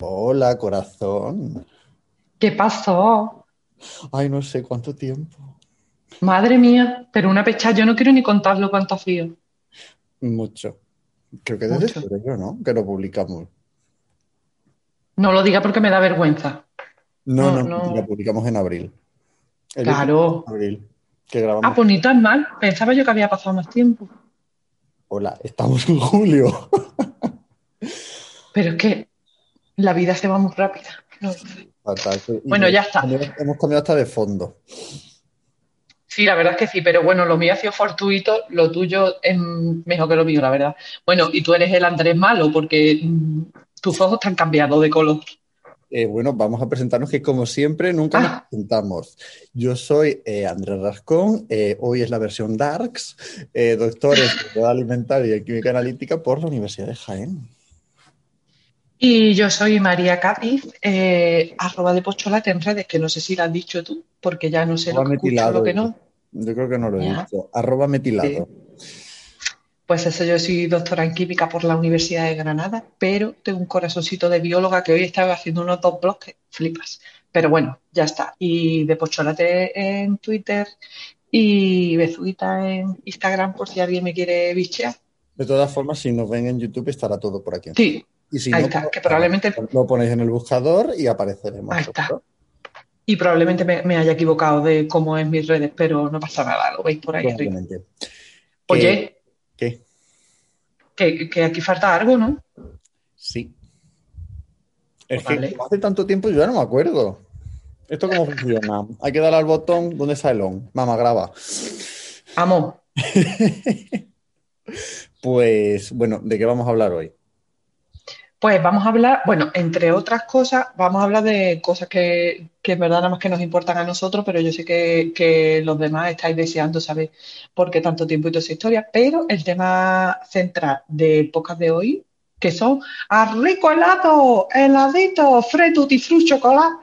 Hola, corazón. ¿Qué pasó? Ay, no sé cuánto tiempo. Madre mía, pero una pecha, yo no quiero ni contarlo cuánto frío. Mucho. Creo que desde febrero, ¿no? Que lo publicamos. No lo diga porque me da vergüenza. No, No, no, publicamos en abril. El Claro. 18 de abril, que grabamos. Ah, pues ni tan mal. Pensaba yo que había pasado más tiempo. Hola, estamos en julio. Pero es que la vida se va muy rápida. No Bueno, ya está. Hemos, cambiado hasta de fondo. Sí, la verdad es que sí, pero bueno, lo mío ha sido fortuito, lo tuyo es mejor que lo mío, la verdad. Bueno, y tú eres el Andrés malo porque mm, tus ojos te han cambiado de color. Eh, bueno, vamos a presentarnos que como siempre nunca nos Ah. presentamos. Yo soy eh, Andrés Rascón, eh, hoy es la versión Darks, doctor en seguridad alimentaria y química analítica por la Universidad de Jaén. Y yo soy María Cádiz, eh, arroba de pocholate en redes, que no sé si la has dicho tú, porque ya no sé lo Arroba que escucho, metilado, lo que no. Yo creo que no lo he Ya. dicho. Arroba metilado. Pues eso, yo soy doctora en química por la Universidad de Granada, pero tengo un corazoncito de bióloga que hoy estaba haciendo unos dos blogs que flipas. Pero bueno, ya está. Y de Pocholate en Twitter y Bezuguita en Instagram por si alguien me quiere bichear. De todas formas, si nos ven en YouTube estará todo por aquí. Sí, Y si ahí no, está, pues, que probablemente, lo ponéis en el buscador y apareceremos. Ahí está. ¿no? y probablemente me, me haya equivocado de cómo es mis redes, pero no pasa nada, lo veis por ahí arriba. Probablemente. Oye, ¿Qué? que, que aquí falta algo, ¿no? Sí. Es Vale. que hace tanto tiempo yo ya no me acuerdo. ¿Esto cómo funciona? Hay que darle al botón donde está el on. Mamá, graba. Amo. Pues bueno, ¿de qué vamos a hablar hoy? Pues vamos a hablar, bueno, entre otras cosas, vamos a hablar de cosas que, que en verdad nada más que nos importan a nosotros, pero yo sé que, los demás estáis deseando saber por qué tanto tiempo y toda esa historia. Pero el tema central del podcast de hoy, que son a rico helado, heladito, fre tutti frutti chocolate.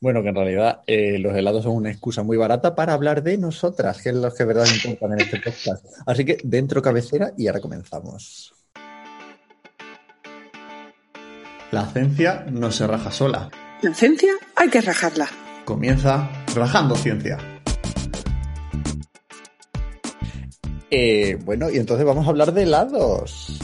Bueno, que en realidad eh, los helados son una excusa muy barata para hablar de nosotras, que es lo que de verdad importan en este podcast. Así que dentro cabecera y ahora comenzamos. La ciencia no se raja sola. La ciencia hay que rajarla. Comienza Rajando Ciencia. Eh, bueno, y entonces vamos a hablar de helados.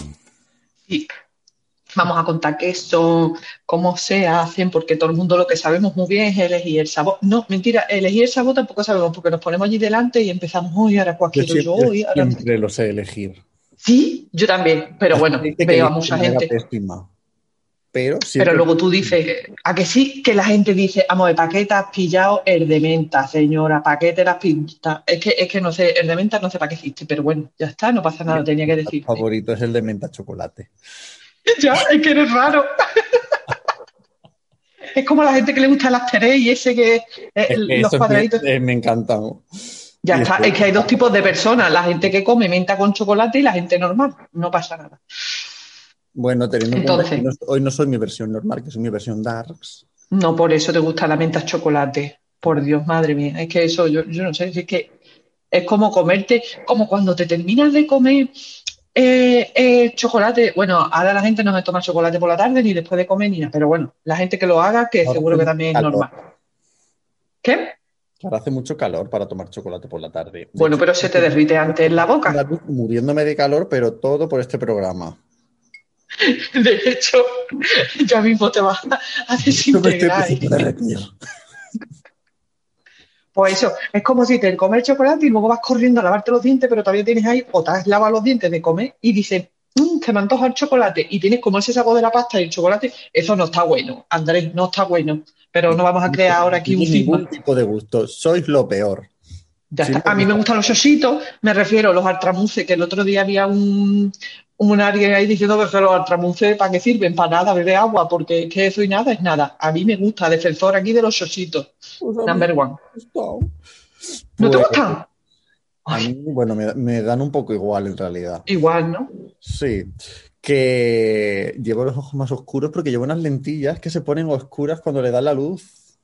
Vamos a contar qué son, cómo se hacen, porque todo el mundo lo que sabemos muy bien es elegir el sabor. No, mentira, elegir el sabor tampoco sabemos, porque nos ponemos allí delante y empezamos, hoy ahora cuál Yo quiero yo, siempre, hoy, ahora... siempre lo sé elegir. Sí, yo también, pero bueno, veo a mucha gente. pésima. Pero, Pero luego tú dices, ¿a que sí? Que la gente dice, vamos, ¿para qué te has pillado el de menta, señora? ¿Para qué te las pintas? Es que, es que no sé, el de menta no sé para qué existe, pero bueno, ya está, no pasa nada, tenía que Mi decir. favorito es el de menta chocolate. Ya, es que eres raro. Es como la gente que le gusta el after y ese que eh, Es que los me, cuadraditos. eh, me encantan. Ya y está, es que hay dos tipos de personas, la gente que come menta con chocolate y la gente normal. No pasa nada. Bueno, teniendo en cuenta que hoy no soy mi versión normal, que soy mi versión darks. No por eso te gusta la menta chocolate. Por Dios, madre mía. Es que eso, yo, yo no sé, es que es como comerte, como cuando te terminas de comer eh, eh, chocolate. Bueno, ahora la gente no se toma chocolate por la tarde ni después de comer ni nada, pero bueno, la gente que lo haga, que Ahora seguro que también es normal. ¿Qué? Ahora hace mucho calor para tomar chocolate por la tarde. De Bueno, hecho, pero se te derrite antes en la boca. Muriéndome de calor, pero todo por este programa. De hecho, ya mismo te vas a desintegrar. Pues eso, es como si te comes chocolate y luego vas corriendo a lavarte los dientes, pero todavía tienes ahí, o te has lavado los dientes de comer y dices, "Mm, te me antoja el chocolate y tienes como ese sabor de la pasta y el chocolate, eso no está bueno, Andrés, no está bueno. Pero no vamos a crear ahora aquí un ningún tipo de gusto. Sois lo peor. Ya Sí, está. A mí me gustan los ositos, me refiero a los altramuces, que el otro día había un, un alguien ahí diciendo que los altramunces para qué sirven, para nada, beber agua, porque es que eso y nada es nada. A mí me gusta, defensor aquí de los chositos. Number one. ¿No te Pues, gustan? A mí, bueno, me, me dan un poco igual en realidad. Igual, ¿no? Sí, que llevo los ojos más oscuros porque llevo unas lentillas que se ponen oscuras cuando le da la luz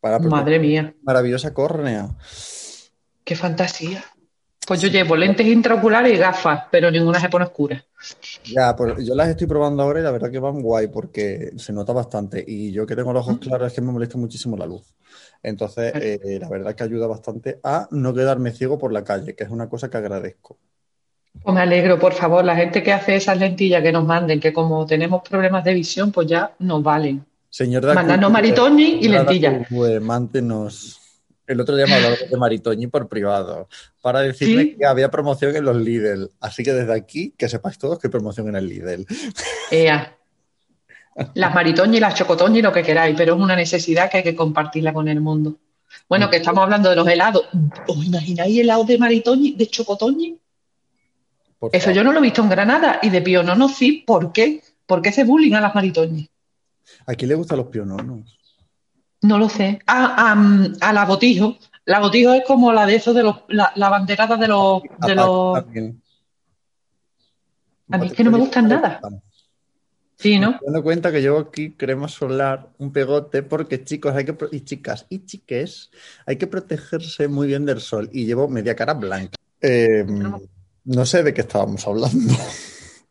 para Madre mía, maravillosa córnea. qué fantasía. Pues yo llevo lentes intraoculares y gafas, pero ninguna se pone oscura. Ya, pues yo las estoy probando ahora y la verdad que van guay porque se nota bastante. Y yo que tengo los ojos claros es que me molesta muchísimo la luz. Entonces, eh, la verdad que ayuda bastante a no quedarme ciego por la calle, que es una cosa que agradezco. Pues me alegro, por favor, la gente que hace esas lentillas que nos manden, que como tenemos problemas de visión, pues ya nos valen. Señor de Mandanos Maritoñi y lentillas. mántenos. El otro día me hablaron de Maritoñi por privado para decirme ¿Sí? que había promoción en los Lidl. Así que desde aquí, que sepáis todos que hay promoción en el Lidl. Ea. Las maritoñas y las chocotoñas y lo que queráis, pero es una necesidad que hay que compartirla con el mundo. Bueno, que estamos hablando de los helados. ¿Os imagináis helados de maritoñi, de chocotoñi? Eso yo no lo he visto en Granada y de pionono sí. ¿Por qué? ¿Por qué hace bullying a las maritoñas? ¿A quién le gustan los piononos? No lo sé. Ah, am, a la botijo. La botijo es como la de esos de los, la, la banderada de los, de. A mí es que no me gustan nada. Sí, ¿no? Me estoy dando cuenta que llevo aquí crema solar, un pegote, porque chicos hay que y chicas y chiques hay que protegerse muy bien del sol y llevo media cara blanca. Eh, no sé de qué estábamos hablando.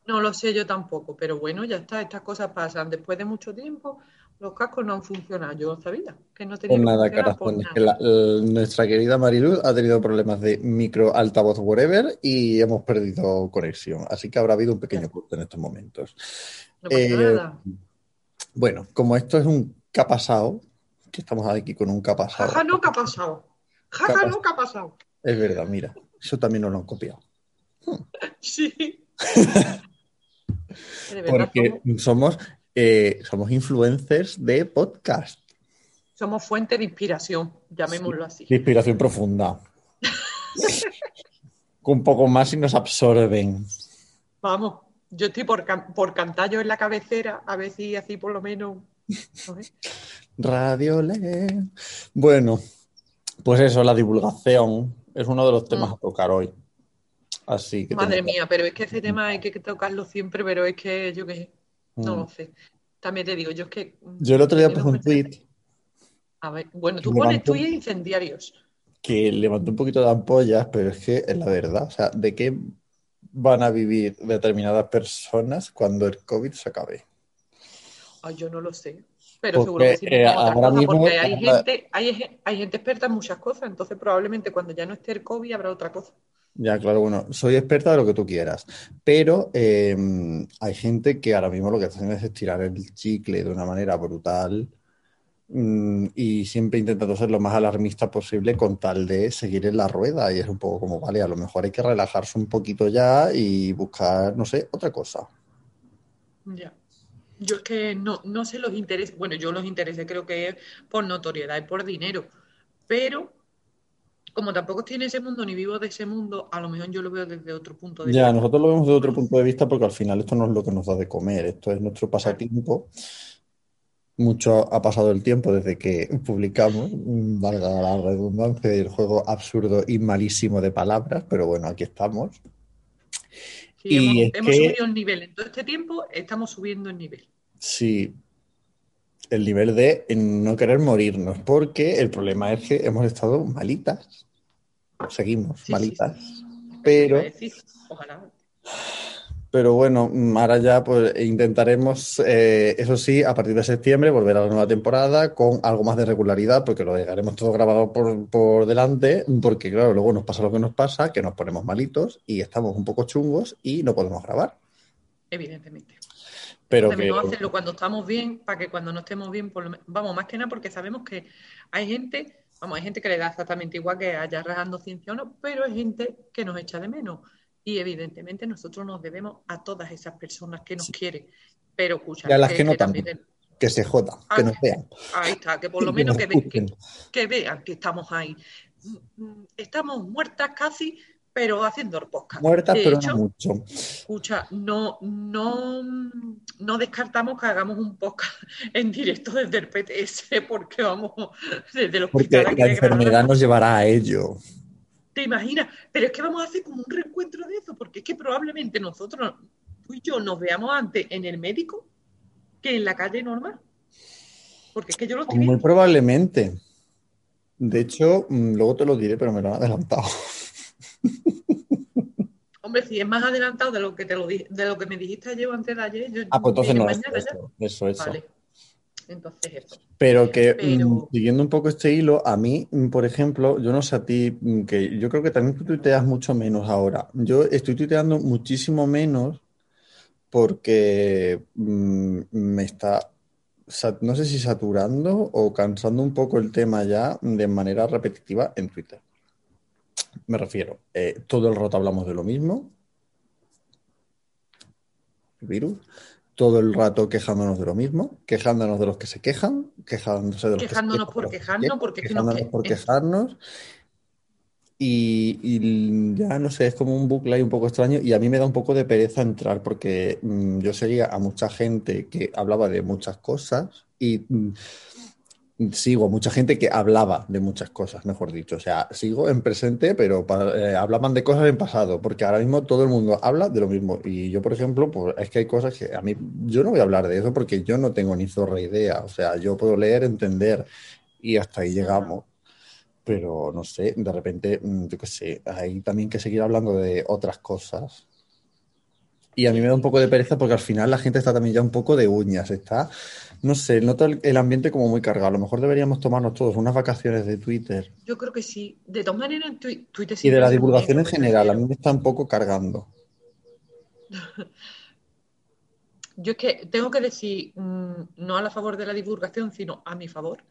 No lo sé yo tampoco, pero bueno, ya está, estas cosas pasan. Después de mucho tiempo, los cascos no han funcionado. Yo sabía que no tenía Por que nada, funcionar por nada. la- nuestra querida Mariluz ha tenido problemas de micro, altavoz, whatever y hemos perdido conexión. Así que habrá habido un pequeño corte en estos momentos. No pasa Eh, nada. Bueno, como esto es un ¿qué ha pasado? Que estamos aquí con un ¿qué ha pasado? Jaja, ¿qué ha pasado? Jaja, no, ¿qué ha pasado? Es verdad, mira, eso también nos lo han copiado. Sí. Porque somos, eh, somos influencers de podcast, somos fuente de inspiración, llamémoslo así. de inspiración profunda. un poco más y nos absorben. Vamos, yo estoy por, can- por cantar yo en la cabecera, a ver si así por lo menos. Radio Le. Bueno, pues eso, la divulgación es uno de los temas Mm. a tocar hoy. Así que Madre mía, pero es que ese tema hay que tocarlo siempre, pero es que yo qué sé, no Mm. lo sé. También te digo, yo es que. mm, Yo el otro día puse un tweet A ver, bueno, tú pones tweets incendiarios. que levantó un poquito de ampollas, pero es que es la verdad. O sea, ¿de qué van a vivir determinadas personas cuando el COVID se acabe? Ay, yo no lo sé. Pero Porque, seguro que sí eh, ahora mismo- porque hay ahora- gente, hay, ge- hay gente experta en muchas cosas, entonces probablemente cuando ya no esté el COVID habrá otra cosa. Ya, claro, bueno, soy experta de lo que tú quieras, pero eh, hay gente que ahora mismo lo que haciendo es estirar el chicle de una manera brutal mm, y siempre intentando ser lo más alarmista posible con tal de seguir en la rueda y es un poco como, vale, a lo mejor hay que relajarse un poquito ya y buscar, no sé, otra cosa. Ya. Yo es que no, no sé los intereses, bueno, yo los intereses creo que es por notoriedad y por dinero, pero como tampoco estoy en ese mundo ni vivo de ese mundo, a lo mejor yo lo veo desde otro punto de Ya, vista. nosotros lo vemos desde otro punto de vista porque al final esto no es lo que nos da de comer, esto es nuestro pasatiempo. Mucho ha pasado el tiempo desde que publicamos, valga la redundancia, el juego absurdo y malísimo de palabras, pero bueno, aquí estamos. Sí, Y hemos, es hemos que- subido el nivel. En todo este tiempo estamos subiendo el nivel. Sí, el nivel de no querer morirnos, porque el problema es que hemos estado malitas, seguimos Sí, malitas, pero... ojalá. Pero bueno, ahora ya pues intentaremos, eh, eso sí, a partir de septiembre volver a la nueva temporada con algo más de regularidad, porque lo dejaremos todo grabado por, por delante, porque claro, luego nos pasa lo que nos pasa, que nos ponemos malitos y estamos un poco chungos y no podemos grabar. Evidentemente. Pero que, hacerlo cuando estamos bien, para que cuando no estemos bien, por lo men- vamos, más que nada porque sabemos que hay gente, vamos, hay gente que le da exactamente igual que haya rajando ciencia o no, pero hay gente que nos echa de menos. Y evidentemente nosotros nos debemos a todas esas personas que nos quieren. Pero escucha, Y a las que no también que se jodan, que nos vean. Ahí está, que por lo menos que vean que estamos ahí. Mm, mm, Estamos muertas casi, pero haciendo el podcast. Muertas, pero no mucho. Escucha, no, no, no descartamos que hagamos un podcast en directo desde el PTS, porque vamos desde los Porque la enfermedad nos llevará a ello. ¿Te imaginas? Pero es que vamos a hacer como un reencuentro de eso, porque es que probablemente nosotros, tú y yo, nos veamos antes en el médico que en la calle normal. Porque es que yo lo estoy Muy probablemente. De hecho, mm, luego te lo diré, pero me lo han adelantado. Hombre, si es más adelantado de lo que te lo de lo que me dijiste ayer o antes de ayer, yo Ah, pues entonces no, eso, eso, eso. Vale. Entonces eso. Pero que mm, siguiendo un poco este hilo, a mí, mm, por ejemplo, yo no sé a ti, que yo creo que también tú tuiteas mucho menos ahora. Yo estoy tuiteando muchísimo menos porque me está no sé si saturando o cansando un poco el tema ya de manera repetitiva en Twitter. Me refiero, eh, todo el rato hablamos de lo mismo. virus. Todo el rato quejándonos de lo mismo, quejándonos de los que se quejan, quejándose de los quejándonos que por quejarnos, porque quejándonos por quejarnos. Y, ya no sé, es como un bucle ahí un poco extraño y a mí me da un poco de pereza entrar porque mm, yo seguía a mucha gente que hablaba de muchas cosas y mm, sigo mucha gente que hablaba de muchas cosas, mejor dicho. O sea, sigo en presente, pero eh, hablaban de cosas en pasado, porque ahora mismo todo el mundo habla de lo mismo. Y yo, por ejemplo, pues es que hay cosas que a mí, yo no voy a hablar de eso porque yo no tengo ni zorra idea. O sea, yo puedo leer, entender y hasta ahí llegamos pero no sé, de repente, mm, yo qué sé, hay también que seguir hablando de otras cosas. Y a mí me da un poco de pereza porque al final la gente está también ya un poco de uñas, está, no sé, noto el, ambiente como muy cargado. A lo mejor deberíamos tomarnos todos unas vacaciones de Twitter. Yo creo que sí. De todas maneras, Twitter sí. Y de la divulgación en general, a mí me está un poco cargando. Yo es que tengo que decir, mm, no a la favor de la divulgación, sino a mi favor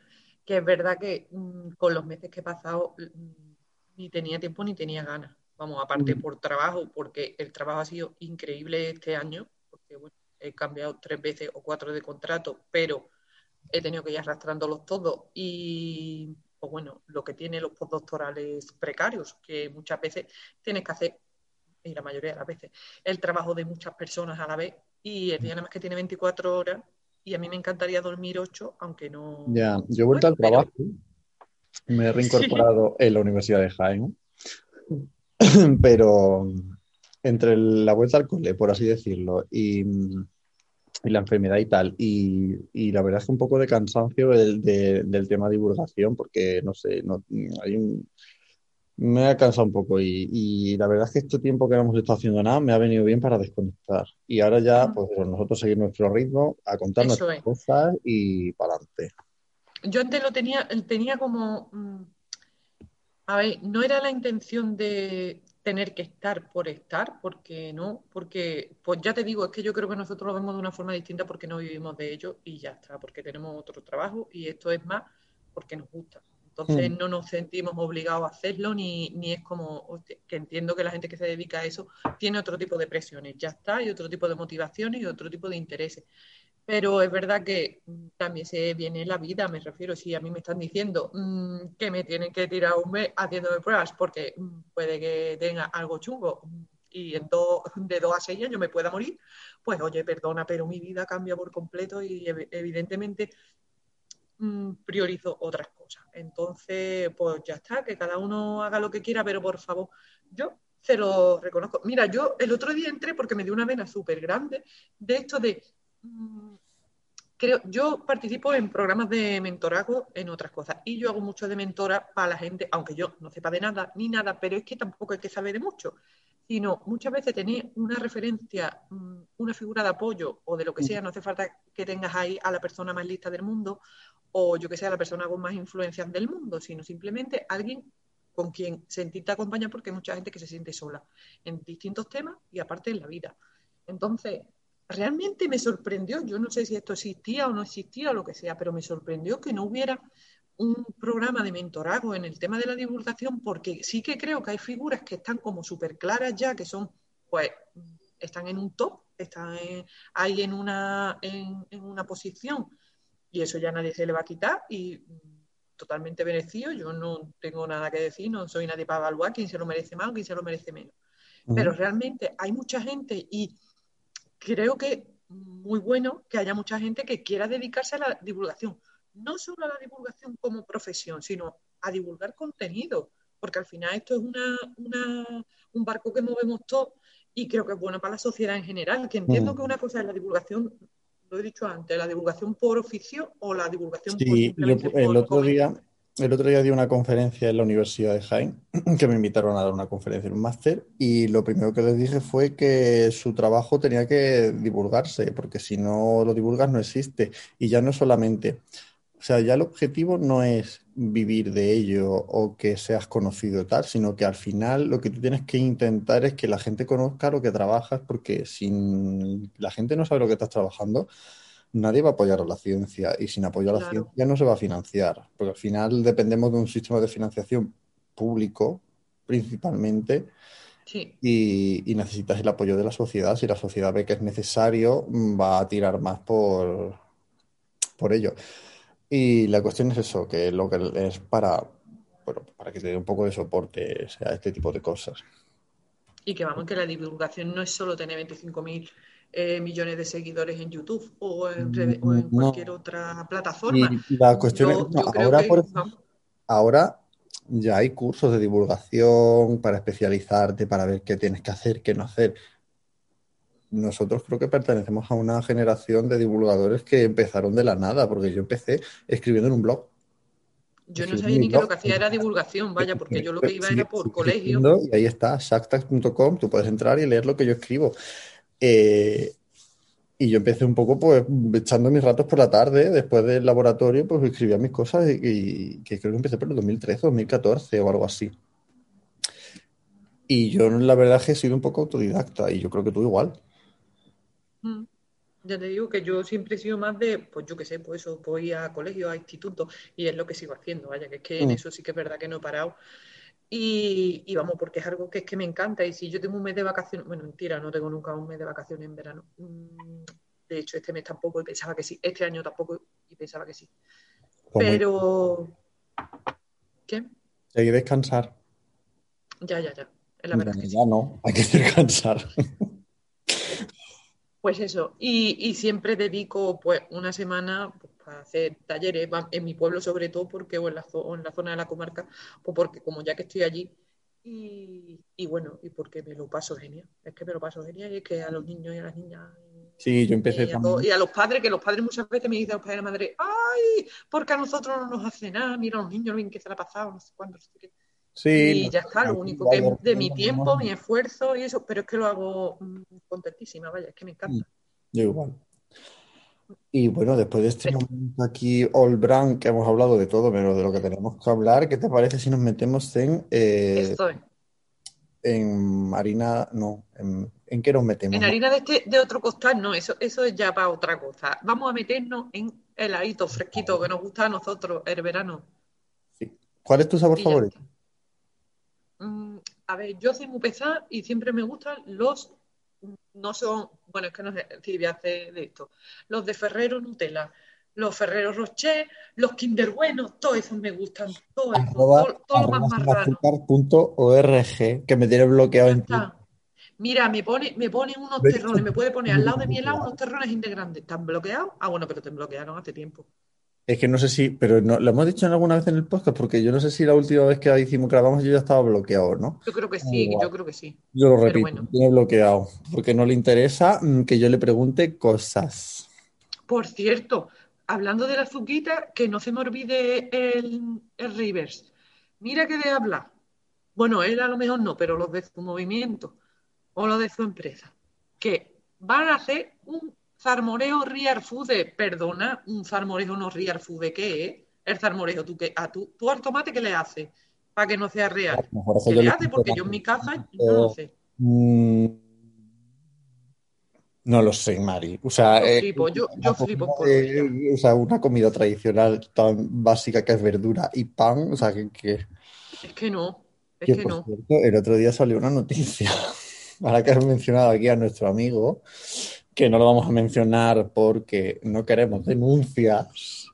que es verdad que mm, con los meses que he pasado mm, ni tenía tiempo ni tenía ganas. Vamos, aparte mm. por trabajo, porque el trabajo ha sido increíble este año, porque bueno, he cambiado tres veces o cuatro de contrato, pero he tenido que ir arrastrándolos todos y pues bueno, lo que tiene los postdoctorales precarios, que muchas veces tienes que hacer, y la mayoría de las veces, el trabajo de muchas personas a la vez. Y el día nada más que tiene 24 horas, y a mí me encantaría dormir ocho, aunque no... Ya, yo he vuelto al trabajo, me he reincorporado en la Universidad de Jaén, pero entre la vuelta al cole, por así decirlo, y, la enfermedad y tal, y, la verdad es que un poco de cansancio del, del tema de divulgación, porque no sé, no, hay un me ha cansado un poco y, la verdad es que este tiempo que no hemos estado haciendo nada me ha venido bien para desconectar. Y ahora ya, pues nosotros seguir nuestro ritmo, a contar nuestras cosas y para adelante. Yo antes lo tenía, tenía como, mm, a ver, no era la intención de tener que estar por estar, porque no, porque, pues ya te digo, es que yo creo que nosotros lo vemos de una forma distinta porque no vivimos de ello y ya está, porque tenemos otro trabajo y esto es más porque nos gusta. Entonces mm. no nos sentimos obligados a hacerlo, ni, ni es como que entiendo que la gente que se dedica a eso tiene otro tipo de presiones, ya está, y otro tipo de motivaciones y otro tipo de intereses. Pero es verdad que mm, también se viene la vida, me refiero, si a mí me están diciendo mm, que me tienen que tirar un mes haciéndome pruebas porque puede que tenga algo chungo y en de dos a seis años me pueda morir, pues oye, perdona, pero mi vida cambia por completo y evidentemente Mm, priorizo otras cosas. Entonces, pues ya está, que cada uno haga lo que quiera, pero por favor, yo se lo reconozco. Mira, yo el otro día entré porque me dio una vena súper grande de esto de... Mm, creo, yo participo en programas de mentorazgo en otras cosas y yo hago mucho de mentora para la gente, aunque yo no sepa de nada ni nada, pero es que tampoco hay que saber de mucho, sino muchas veces tener una referencia, mm, una figura de apoyo o de lo que sea, no hace falta que tengas ahí a la persona más lista del mundo o yo que sea la persona con más influencia del mundo, sino simplemente alguien con quien sentirte acompañar porque hay mucha gente que se siente sola en distintos temas y aparte en la vida. Entonces, realmente me sorprendió, yo no sé si esto existía o no existía o lo que sea, pero me sorprendió que no hubiera un programa de mentorazgo en el tema de la divulgación porque sí que creo que hay figuras que están como súper claras ya, que son, pues, están en un top, están ahí en una, en una posición y eso ya nadie se le va a quitar y totalmente merecido, yo no tengo nada que decir, no soy nadie para evaluar quién se lo merece más o quién se lo merece menos. Pero realmente hay mucha gente y creo que muy bueno que haya mucha gente que quiera dedicarse a la divulgación. No solo a la divulgación como profesión, sino a divulgar contenido, porque al final esto es una, un barco que movemos todos y creo que es bueno para la sociedad en general, que entiendo mm. que una cosa es la divulgación, lo he dicho antes, la divulgación por oficio o la divulgación por, el otro día el otro día di una conferencia en la Universidad de Jaén, que me invitaron a dar una conferencia en un máster, y lo primero que les dije fue que su trabajo tenía que divulgarse, porque si no lo divulgas no existe. Y ya no solamente, o sea, ya el objetivo no es vivir de ello o que seas conocido tal, sino que al final lo que tú tienes que intentar es que la gente conozca lo que trabajas, porque si la gente no sabe lo que estás trabajando, nadie va a apoyar a la ciencia y sin apoyo a la ciencia no se va a financiar, porque al final dependemos de un sistema de financiación público principalmente y, necesitas el apoyo de la sociedad. Si la sociedad ve que es necesario, va a tirar más por, por ello. Y la cuestión es eso, que lo que es para, para que te dé un poco de soporte a este tipo de cosas. Y que vamos, que la divulgación no es solo tener 25.000 eh, millones de seguidores en YouTube o en, mm, cualquier otra plataforma. la cuestión es, ahora, ahora ya hay cursos de divulgación para especializarte, para ver qué tienes que hacer, qué no hacer. Nosotros creo que pertenecemos a una generación de divulgadores que empezaron de la nada, porque yo empecé escribiendo en un blog. Yo no sabía ni que lo que hacía era divulgación, vaya, porque yo lo que iba era por colegio. Y ahí está, shacktags.com, tú puedes entrar y leer lo que yo escribo. Eh, y yo empecé un poco pues echando mis ratos por la tarde, después del laboratorio, pues escribía mis cosas y, que creo que empecé por el 2013, 2014 o algo así. Y yo la verdad es que he sido un poco autodidacta y yo creo que tú igual. Mm. Ya te digo que yo siempre he sido más de, pues yo qué sé, pues eso, voy a colegio, a instituto y es lo que sigo haciendo, vaya, que es que en mm. eso sí que es verdad que no he parado. Y, vamos, porque es algo que es que me encanta. Y si yo tengo un mes de vacaciones, bueno, mentira, no tengo nunca un mes de vacaciones en verano. Mm, de hecho, este mes tampoco y pensaba que sí. Este año tampoco y pensaba que sí. Pero. ¿Qué? Hay que descansar. Ya, ya, ya. Es la verdad. Ya, no, hay que descansar. Pues eso. Y, y siempre dedico pues una semana hacer talleres, en mi pueblo sobre todo, porque o en la, en la zona de la comarca, pues porque como ya que estoy allí, y, bueno, y porque me lo paso genial. Es que me lo paso genial y es que a los niños y a las niñas. Sí, yo empecé y a, y a los padres, que los padres muchas veces me dicen a los padres de la madre, ¡ay! Porque a nosotros no nos hace nada, mira a los niños lo bien que se la ha pasado, no sé cuándo. Sí, y ya está, lo único que es de mi tiempo, mi esfuerzo y eso, pero es que lo hago mm, contentísima, vaya, es que me encanta. Yo igual. Y bueno, después de este momento aquí, All Brand, que hemos hablado de todo, menos de lo que tenemos que hablar, ¿qué te parece si nos metemos en, eh, en harina, no, en, qué nos metemos? En harina de, este, de otro costal, no, eso, eso es ya para otra cosa. Vamos a meternos en heladito fresquito que nos gusta a nosotros el verano. Sí. ¿Cuál es tu sabor favorito? Mm, a ver, yo soy muy pesada y siempre me gustan los no son, bueno, es que no sé si hace de esto, los de Ferrero Nutella, los Ferrero Rocher, los Kinder Buenos, todos esos me gustan, todo eso, todo, lo más marrano. que me tiene bloqueado en ti. Mira, me pone, me pone unos terrones, me puede poner al lado de mi helado unos terrones integrantes. ¿Están bloqueados? Ah, bueno, pero te bloquearon hace tiempo. Es que no sé si, pero no, lo hemos dicho alguna vez en el podcast, porque yo no sé si la última vez que hicimos grabamos yo ya estaba bloqueado, ¿no? Yo creo que sí, yo creo que sí. Yo lo repito, tiene bloqueado, porque no le interesa mm, que yo le pregunte cosas. Por cierto, hablando de la azuquita, que no se me olvide el, el Rivers. Mira que de hablar. Bueno, él a lo mejor no, pero los de su movimiento o los de su empresa, que van a hacer un Zarmoreo Real Food, perdona, un zarmoreo no Food, ¿qué es? El zarmoreo, ¿tú, qué, a tú, tú al tomate qué le haces para que no sea real? ¿Qué le hace? Porque yo en mi casa no lo sé. Mm, no lo sé, Mari. O sea, yo eh, flipo, yo, yo flipo por O sea, una comida tradicional tan básica que es verdura y pan, o sea, que... Es que no, es que, no. el otro día salió una noticia, ahora que has mencionado aquí a nuestro amigo, que no lo vamos a mencionar porque no queremos denuncias,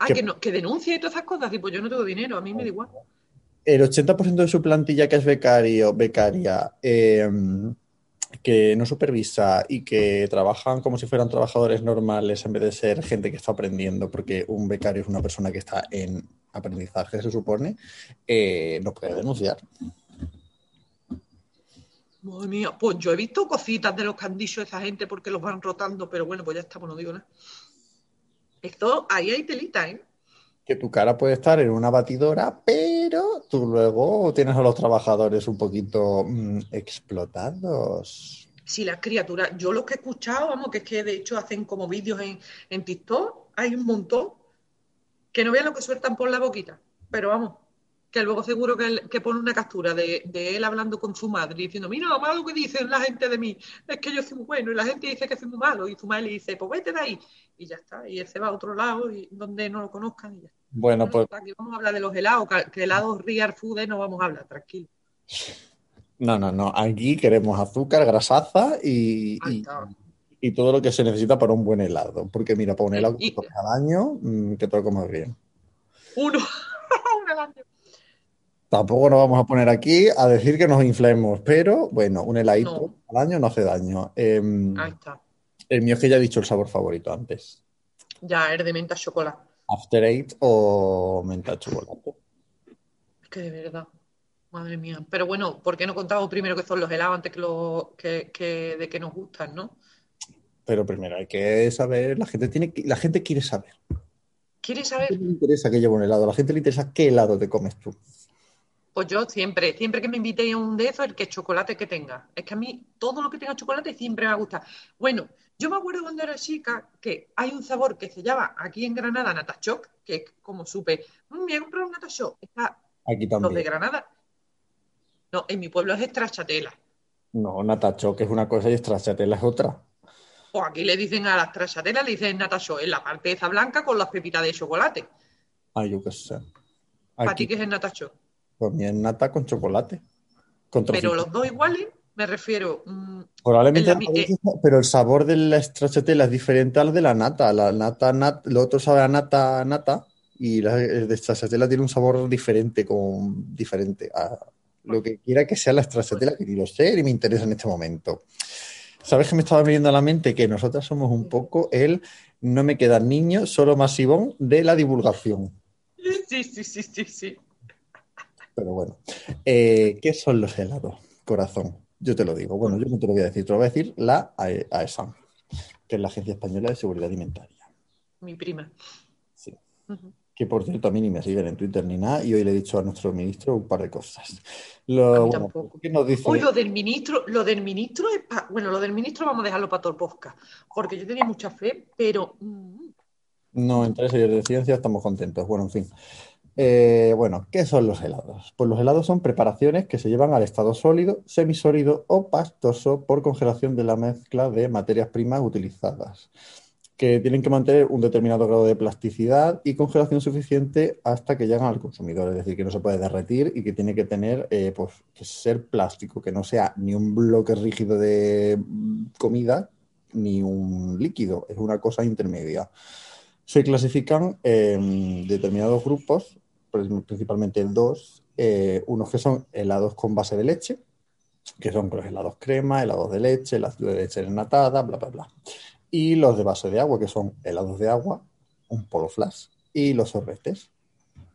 Ah, Que- que, no, que denuncia y todas esas cosas. Y pues yo no tengo dinero, a mí me da igual. El 80% de su plantilla que es becario, becaria, eh, que no supervisa y que trabajan como si fueran trabajadores normales en vez de ser gente que está aprendiendo, porque un becario es una persona que está en aprendizaje, se supone, eh, no puede denunciar. Madre mía, pues yo he visto cositas de los que han dicho esa gente porque los van rotando, pero bueno, pues ya está, pues no digo nada. Esto, ahí hay telita, ¿eh? Que tu cara puede estar en una batidora, pero tú luego tienes a los trabajadores un poquito mm, explotados. Si las criaturas, yo los que he escuchado, vamos, que es que de hecho hacen como vídeos en, en TikTok, hay un montón que no vean lo que sueltan por la boquita, pero vamos, que luego seguro que, él- que pone una captura de, de él hablando con su madre diciendo, mira lo malo que dicen la gente de mí, es que yo soy muy bueno y la gente dice que soy muy malo y su madre le dice, pues vete de ahí y ya está, y él se va a otro lado y donde no lo conozcan y ya está. Bueno, pues Aquí vamos a hablar de los helados, que, que helados real food no vamos a hablar, tranquilo. no, no, no. Aquí queremos azúcar, grasaza y, y- todo lo que se necesita para un buen helado. Porque mira, para un helado que Y- te comes al año, mm, que te lo comes bien. Uno. Tampoco nos vamos a poner aquí a decir que nos inflemos, pero bueno, un heladito al año no hace daño. Em, Ahí está. el mío es que ya he dicho el sabor favorito antes. Ya, es de menta chocolate. After Eight o menta chocolate. Es que de verdad, madre mía. Pero bueno, ¿por qué no contamos primero qué son los helados antes que, lo, que, que de que nos gustan, no? Pero primero hay que saber, la gente tiene que- la gente quiere saber. ¿Quieres A la saber? gente le interesa que lleve un helado, a la gente le interesa qué helado te comes tú. Pues yo siempre, siempre que me invitéis a un de esos, el que chocolate que tenga. Es que a mí todo lo que tenga chocolate siempre me gusta. Bueno, yo me acuerdo cuando era chica que hay un sabor que se llama aquí en Granada Natachoc, que es como supe, "Mm, me a comprar un Natachoc. Está Aquí los de también. Granada. No, en mi pueblo es estrachatela. No, natacho, que es una cosa y estrachatela es otra. O aquí le dicen a las trachatelas, le dicen Natachoc, en la parte esa blanca con las pepitas de chocolate. Ay, yo qué sé. ¿Para ti Aquí qué es el Natachoc? Comí en nata con chocolate. Con Pero los dos iguales, me refiero. mm, Probablemente, la eh, pero el sabor de la stracciatella es diferente al de la nata. La nata, nat, lo otro sabe a nata, nata, y la, de stracciatella tiene un sabor diferente, con, diferente a lo que quiera que sea la stracciatella, que ni lo sé ni me interesa en este momento. ¿Sabes qué me estaba viniendo a la mente? Que nosotras somos un poco el no me quedan niños, solo masivón de la divulgación. Sí, sí, sí, sí, sí. Pero bueno, Eh, ¿qué son los helados? Corazón, yo te lo digo. Bueno, yo no te lo voy a decir, te lo voy a decir la AE AESAM, que es la Agencia Española de Seguridad Alimentaria. Mi prima. Sí. Que por cierto, a mí ni me siguen en Twitter ni nada, y hoy le he dicho a nuestro ministro un par de cosas. Lo, A mí bueno, tampoco. ¿qué nos dice? Hoy lo del ministro, lo del ministro es pa- bueno, lo del ministro vamos a dejarlo para podcast, porque yo tenía mucha fe, pero mm, No, en tres años de ciencia estamos contentos. Bueno, en fin. Eh, bueno, ¿qué son los helados? Pues los helados son preparaciones que se llevan al estado sólido, semisólido o pastoso por congelación de la mezcla de materias primas utilizadas, que tienen que mantener un determinado grado de plasticidad y congelación suficiente hasta que llegan al consumidor. Es decir, que no se puede derretir y que tiene que tener, eh, pues, que ser plástico, que no sea ni un bloque rígido de mm, comida ni un líquido, es una cosa intermedia. Se clasifican en determinados grupos, principalmente en dos, eh, unos que son helados con base de leche, que son los helados crema, helados de leche, helados de leche enlatada, bla, bla, bla. Y los de base de agua, que son helados de agua, un polo flash, y los sorbetes,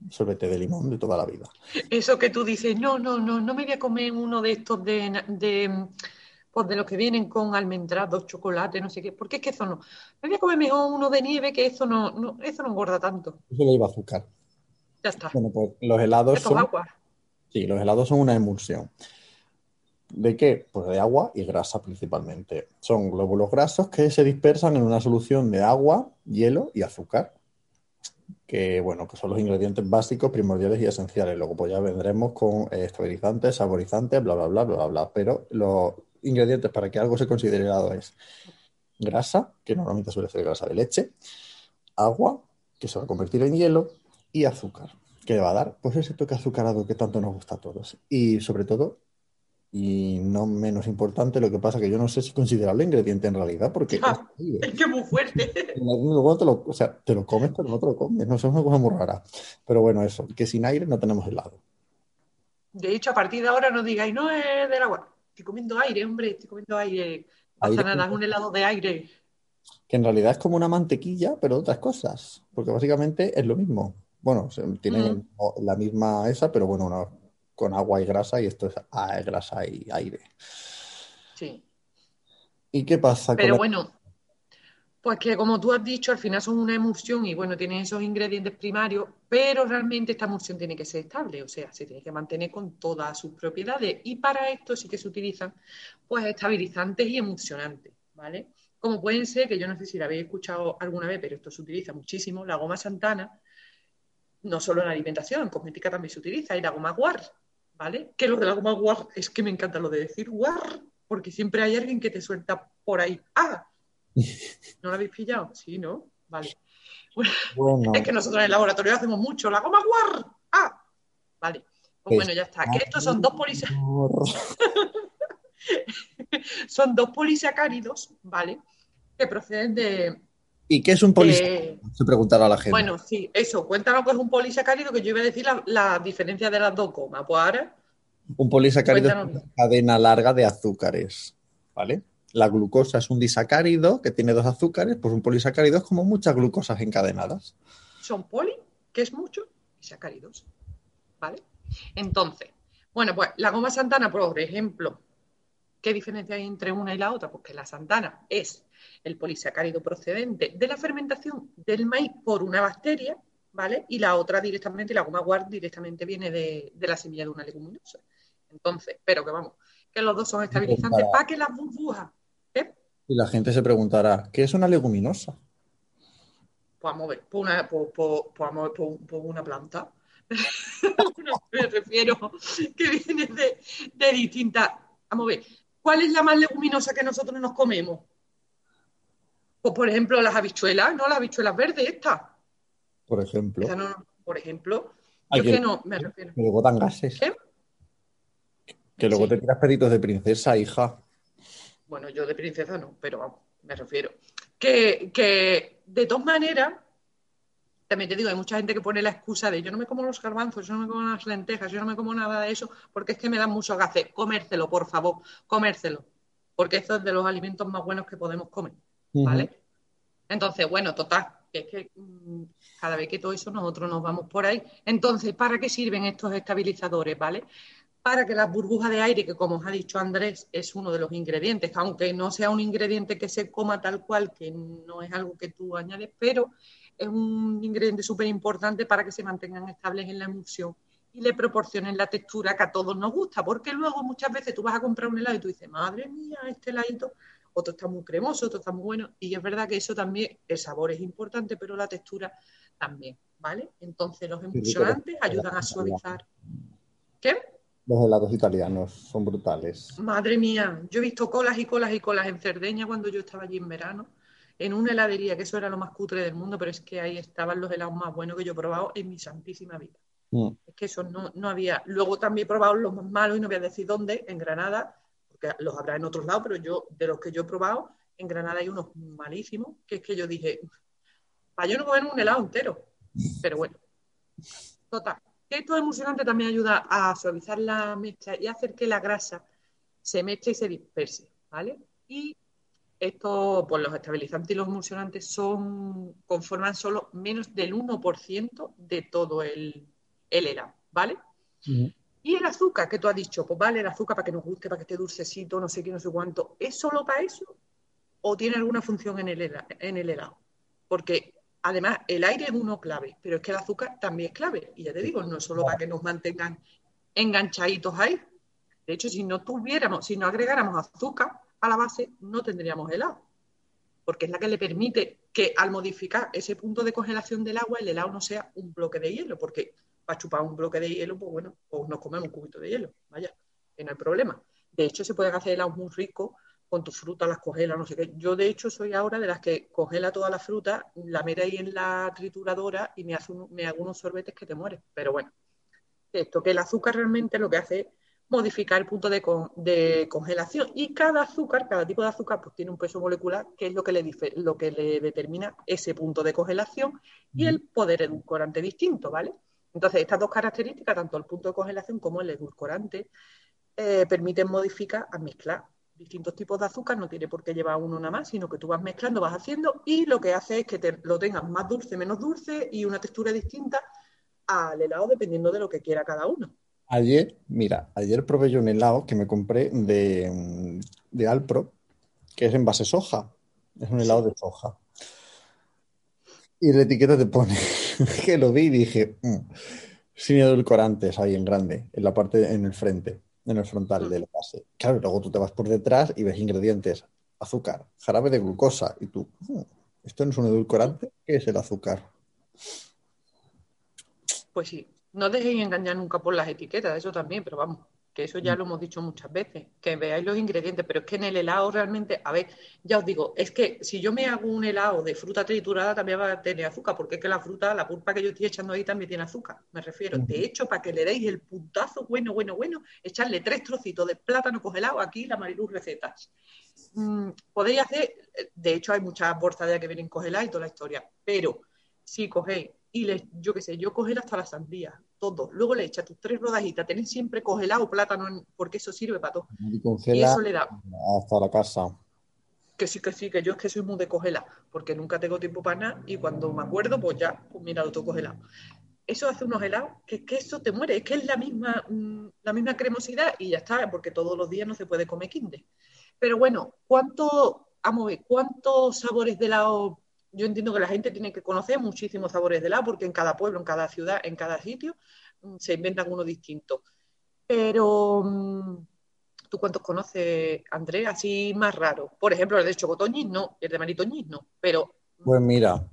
sorbete de limón de toda la vida. eso que tú dices, no, no, no, no me voy a comer uno de estos de, de pues de los que vienen con almendrados, chocolate, no sé qué, porque es que eso no. Me voy a comer mejor uno de nieve, que eso no, no, eso no engorda tanto. Eso le lleva azúcar. Ya está. Bueno, pues los helados son agua. Sí, los helados son una emulsión. ¿De qué? Pues de agua y grasa principalmente. Son glóbulos grasos que se dispersan en una solución de agua, hielo y azúcar. Que, bueno, que son los ingredientes básicos, primordiales y esenciales. Luego pues ya vendremos con eh, estabilizantes, saborizantes, bla, bla, bla, bla, bla. Pero los ingredientes para que algo se considere helado es grasa, que normalmente suele ser grasa de leche, agua, que se va a convertir en hielo, y azúcar, que le va a dar pues ese toque azucarado que tanto nos gusta a todos. Y sobre todo, Y no menos importante, lo que pasa que yo no sé si considerarlo ingrediente en realidad, porque Ah, es aire. Es que es muy fuerte. Luego te lo, o sea, te lo comes, pero no te lo comes. No sé, es una cosa muy rara. Pero bueno, eso, que sin aire no tenemos helado. De hecho, a partir de ahora no digáis, no es del agua. Estoy comiendo aire, hombre, estoy comiendo aire. Pasa Aire. nada, es un helado de aire. Que en realidad es como una mantequilla, pero de otras cosas. Porque básicamente es lo mismo. Bueno, tienen la misma esa, pero bueno, una- con agua y grasa, y esto es ah, grasa y aire. Sí. ¿Y qué pasa con Pero la- bueno, pues que como tú has dicho, al final son una emulsión y bueno, tienen esos ingredientes primarios, pero realmente esta emulsión tiene que ser estable, o sea, se tiene que mantener con todas sus propiedades y para esto sí que se utilizan pues estabilizantes y emulsionantes, ¿vale? Como pueden ser, que yo no sé si la habéis escuchado alguna vez, pero esto se utiliza muchísimo, la goma Santana, no solo en alimentación, en cosmética también se utiliza, y la goma guar, ¿vale? Que lo de la goma guar es que me encanta lo de decir guar, porque siempre hay alguien que te suelta por ahí. ¡Ah! ¿No lo habéis pillado? Sí, ¿no? Vale. Bueno, Es que nosotros en el laboratorio hacemos mucho. ¡La goma guar! ¡Ah! Vale. Pues bueno, ya está. Que estos son dos polis son dos polisacáridos, ¿vale? Que proceden de. ¿Y qué es un polisacárido? de- Se preguntará la gente. Bueno, sí, eso. Cuéntanos qué es un polisacárido, que yo iba a decir la, la diferencia de las dos gomas. Pues ahora, Un polisacárido es una cadena larga de azúcares, ¿vale? La glucosa es un disacárido que tiene dos azúcares, pues un polisacárido es como muchas glucosas encadenadas. son poli, que es mucho, y sacáridos. ¿Vale? Entonces, bueno, pues la goma Santana, por ejemplo, ¿qué diferencia hay entre una y la otra? Pues que la Santana es el polisacárido procedente de la fermentación del maíz por una bacteria, ¿vale? Y la otra directamente, la goma guar directamente viene de, de la semilla de una leguminosa. Entonces, pero que vamos, que los dos son estabilizantes Para- que las burbujas, ¿eh? Y la gente se preguntará, ¿qué es una leguminosa? pues vamos a ver, por una, por, por- por- vamos a ver, por- por una planta. No, me refiero que viene de, de distintas. Vamos a ver, ¿cuál es la más leguminosa que nosotros nos comemos? Pues por ejemplo, las habichuelas, ¿no? Las habichuelas verdes, estas. Por ejemplo. No- por ejemplo, Ay, yo que- que no me refiero. Que luego dan gases. Que luego Sí. te tiras peditos de princesa, hija. Bueno, yo de princesa no, pero vamos, me refiero. Que, que de todas maneras, también te digo, hay mucha gente que pone la excusa de yo no me como los garbanzos, yo no me como las lentejas, yo no me como nada de eso, porque es que me dan mucho gases. Comérselo, por favor, comérselo. Porque eso es de los alimentos más buenos que podemos comer, ¿vale? Entonces, bueno, total, es que mm, cada vez que todo eso nosotros nos vamos por ahí. Entonces, ¿para qué sirven estos estabilizadores, vale? Para que las burbujas de aire, que como os ha dicho Andrés, es uno de los ingredientes, aunque no sea un ingrediente que se coma tal cual, que no es algo que tú añades, pero es un ingrediente súper importante para que se mantengan estables en la emulsión y le proporcionen la textura que a todos nos gusta, porque luego muchas veces tú vas a comprar un helado y tú dices, madre mía, este heladito, otro está muy cremoso, otro está muy bueno, y es verdad que eso también, el sabor es importante, pero la textura también, ¿vale? Entonces los emulsionantes ayudan a suavizar. ¿Qué? Los helados italianos son brutales. Madre mía, yo he visto colas y colas y colas en Cerdeña cuando yo estaba allí en verano, en una heladería, que eso era lo más cutre del mundo, pero es que ahí estaban los helados más buenos que yo he probado en mi santísima vida. Mm. Es que eso no, no había. Luego también he probado los más malos y no voy a decir dónde, en Granada, los habrá en otros lados, pero yo, de los que yo he probado, en Granada hay unos malísimos, que es que yo dije, para yo no comer un helado entero. Pero bueno, total. Que esto emulsionante también ayuda a suavizar la mezcla y hacer que la grasa se mezcle y se disperse, ¿vale? Y esto, pues los estabilizantes y los emulsionantes son, conforman solo menos del 1% de todo el, el helado, ¿vale? Y el azúcar que tú has dicho, pues vale, el azúcar para que nos guste, para que esté dulcecito, no sé qué, no sé cuánto, ¿es solo para eso? ¿O tiene alguna función en el, en el helado? Porque además el aire es uno clave, pero es que el azúcar también es clave. Y ya te digo, no es solo para que nos mantengan enganchaditos ahí. De hecho, si no tuviéramos, si no agregáramos azúcar a la base, no tendríamos helado. Porque es la que le permite que al modificar ese punto de congelación del agua, el helado no sea un bloque de hielo. Porque para chupar un bloque de hielo, pues bueno, pues nos comemos un cubito de hielo. Vaya, que no hay problema. De hecho, se pueden hacer helados muy ricos con tus frutas, las congelas, no sé qué. Yo, de hecho, soy ahora de las que congela toda la fruta, la mete ahí en la trituradora y me, hace un- me hago unos sorbetes que te mueres. Pero bueno, esto, que el azúcar realmente lo que hace es modificar el punto de, congelación. Y cada azúcar, cada tipo de azúcar, pues tiene un peso molecular que es lo que le, lo que le determina ese punto de congelación y el poder edulcorante distinto, ¿vale? Entonces, estas dos características, tanto el punto de congelación como el edulcorante, eh, permiten modificar a mezclar distintos tipos de azúcar, no tiene por qué llevar uno nada más, sino que tú vas mezclando, vas haciendo y lo que hace es que te, lo tengas más dulce, menos dulce y una textura distinta al helado dependiendo de lo que quiera cada uno. Ayer, mira, ayer probé yo un helado que me compré de, de Alpro, que es en base soja. Es un helado de soja. Y la etiqueta te pone, que lo vi y dije, mm, sin edulcorantes ahí en grande, en la parte, en el frente, en el frontal de la base. Claro, luego tú te vas por detrás y ves ingredientes, azúcar, jarabe de glucosa, y tú, mm, ¿esto no es un edulcorante? ¿Qué es el azúcar? Pues sí, no dejéis engañar nunca por las etiquetas, eso también, pero vamos, que eso ya mm. lo hemos dicho muchas veces, que veáis los ingredientes, pero es que en el helado realmente, a ver, ya os digo, es que si yo me hago un helado de fruta triturada también va a tener azúcar, porque es que la fruta, la pulpa que yo estoy echando ahí también tiene azúcar, me refiero. De hecho, para que le deis el puntazo bueno, bueno, bueno, echarle tres trocitos de plátano congelado, aquí la Mariluz recetas. Mm, podéis hacer, de hecho hay muchas bolsas que vienen congeladas y toda la historia, pero si cogéis y le, yo qué sé, yo cogel hasta la sandía, todo. Luego le echas tus tres rodajitas, tenés siempre congelado plátano, porque eso sirve para todo. Y, eso le da. Hasta la casa. Que sí, que sí, que yo es que soy muy de congelar, porque nunca tengo tiempo para nada y cuando me acuerdo, pues ya, pues mira, lo tengo congelado. Eso hace unos helados, que es que eso te muere, es que es la misma, mm, la misma cremosidad y ya está, porque todos los días no se puede comer quinde. Pero bueno, ¿cuánto, vamos a ver, cuántos sabores de helado yo entiendo que la gente tiene que conocer muchísimos sabores de helado, porque en cada pueblo, en cada ciudad, en cada sitio, mm, se inventan uno distinto. Pero, mm, ¿tú cuántos conoces, Andrés? Así más raro. Por ejemplo, el de chocotoñis no, el de maritoñis no, pero... Pues mira,